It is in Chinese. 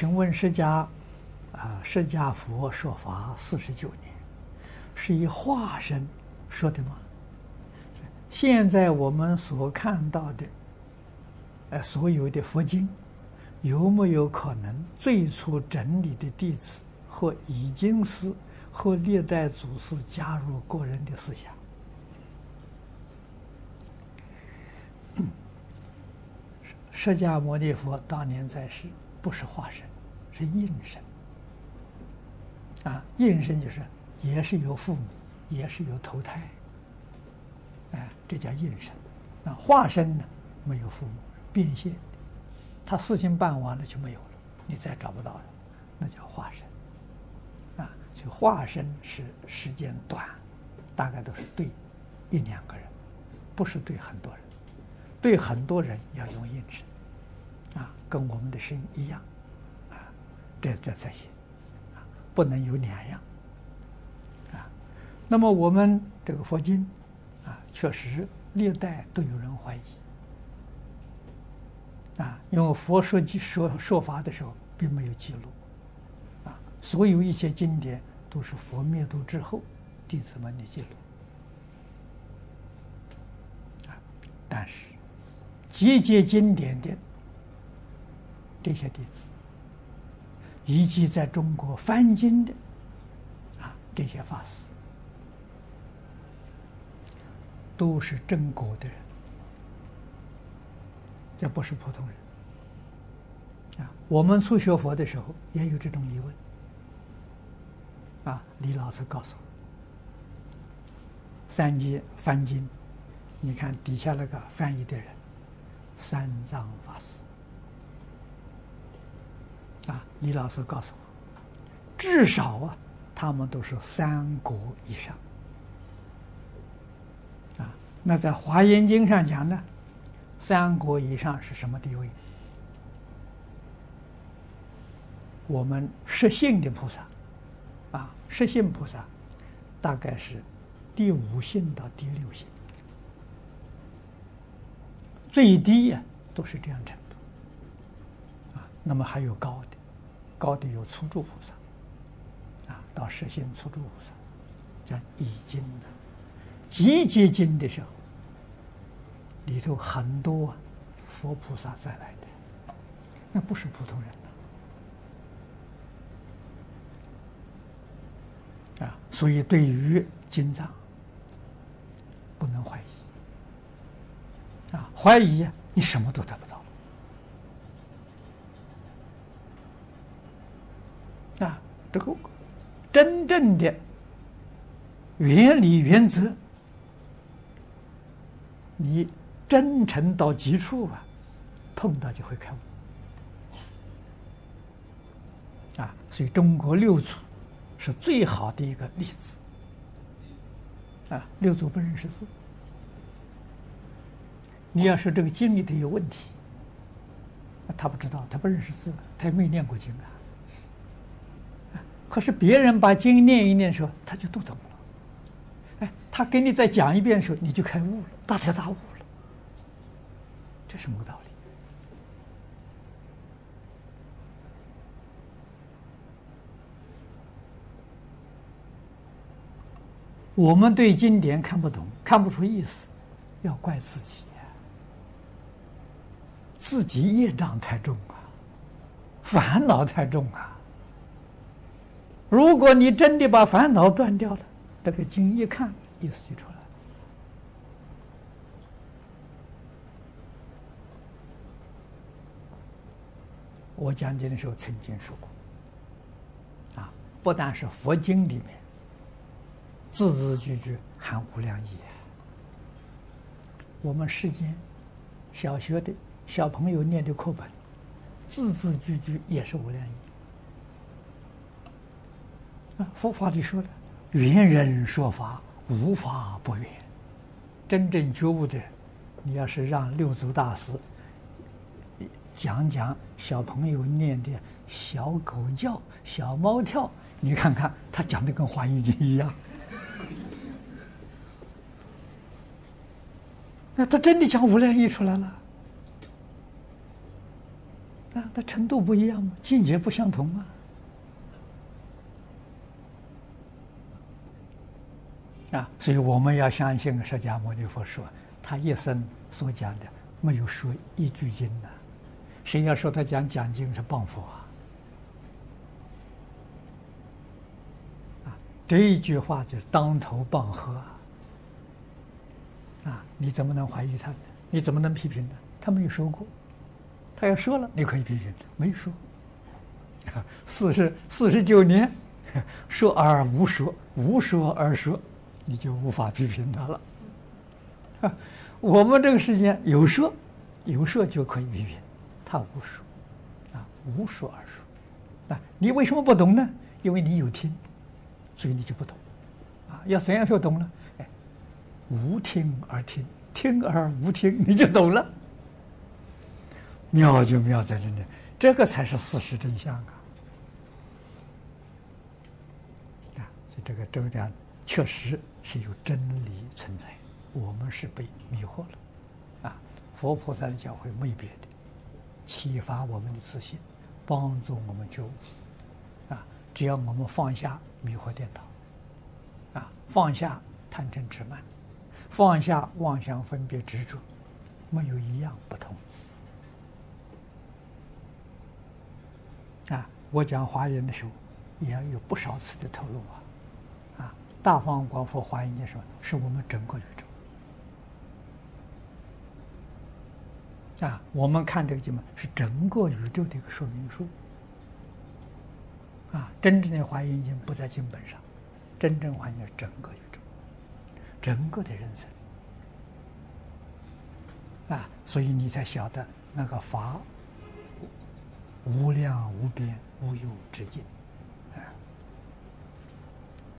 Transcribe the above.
请问释迦啊、释迦佛说法四十九年，是以化身说的吗？现在我们所看到的，呃，所有的佛经，有没有可能最初整理的弟子或已经是或历代祖师加入个人的思想？释迦牟尼佛当年在世，不是化身，是应身。啊，应身就是也是有父母，也是有投胎。哎，这叫应身。那化身呢？没有父母，变现。他事情办完了就没有了，你再找不到了，那叫化身。啊，所以化身是时间短，大概都是对一两个人，不是对很多人。对很多人要用应身。啊，跟我们的身一样，啊，这这才行，啊，不能有两样，啊，那么我们这个佛经，啊，确实历代都有人怀疑，啊，因为佛说说说法的时候并没有记录，啊，所有一些经典都是佛灭度之后弟子们的记录，但是集结经典的。这些弟子，以及在中国翻经的啊，这些法师，都是正果的人，这不是普通人啊。我们初学佛的时候也有这种疑问啊。李老师告诉我，三界翻经，你看底下那个翻译的人，三藏法师。啊，李老师告诉我，至少啊，他们都是三国以上。啊，那在《华严经》上讲呢，三国以上是什么地位？我们实性的菩萨，啊，实性菩萨大概是第五性到第六性，最低呀、都是这样程度。啊，那么还有高的。高的有初住菩萨，啊，到实性初住菩萨，叫已经的，集结经的时候，里头很多佛菩萨再来的，那不是普通人了，啊，所以对于经藏不能怀疑，啊，怀疑你什么都得不到。啊，这个真正的原理原则，你真诚到极处啊，碰到就会开悟。啊，所以中国六祖是最好的一个例子。啊，六祖不认识字，你要说这个经里头有问题，他不知道，他不认识字，他也没念过经啊。可是别人把经念一念的时候，他就都懂了。哎，他给你再讲一遍的时候，你就开悟了，大彻大悟了。这什么道理？我们对经典看不懂，看不出意思，要怪自己，自己业障太重啊，烦恼太重啊。如果你真的把烦恼断掉了，这个经一看，意思就出来了。我讲经的时候曾经说过，啊，不但是佛经里面字字句句含无量义，我们世间小学的小朋友念的课本，字字句句也是无量义。佛法里说的，圆人说法，无法不圆。真正觉悟的，你要是让六祖大师讲讲小朋友念的小狗叫、小猫跳，你看看他讲的跟华严经一样。那他真的讲无量义出来了。那他程度不一样嘛，境界不相同啊。啊，所以我们要相信释迦牟尼佛说，他一生所讲的没有说一句经呢。谁要说他讲讲经是谤佛啊？啊，这一句话就是当头棒喝啊！你怎么能怀疑他呢？你怎么能批评他？他没有说过，他要说了，你可以批评他，没说。四十四十九年，说而无说，无说而说。你就无法批评他了。我们这个世间有说，有说就可以批评，他无说，啊，无说而说，啊，你为什么不懂呢？因为你有听，所以你就不懂，啊，要怎样就懂呢？哎，无听而听，听而无听，你就懂了。妙就妙在这里，这个才是事实真相啊！啊，所以这个周讲确实。是有真理存在，我们是被迷惑了，啊！佛菩萨的教诲没别的，启发我们的自信，帮助我们觉悟，啊！只要我们放下迷惑颠倒，啊，放下贪嗔痴慢，放下妄想分别执着，没有一样不通。啊！我讲华严的时候，也有不少次的透露啊。大方广佛华严经说，是我们整个宇宙啊！我们看这个经文是整个宇宙的一个说明书啊！真正的华严经不在经本上，真正华严是整个宇宙，整个的人生啊！所以你才晓得那个法无量无边无有止境。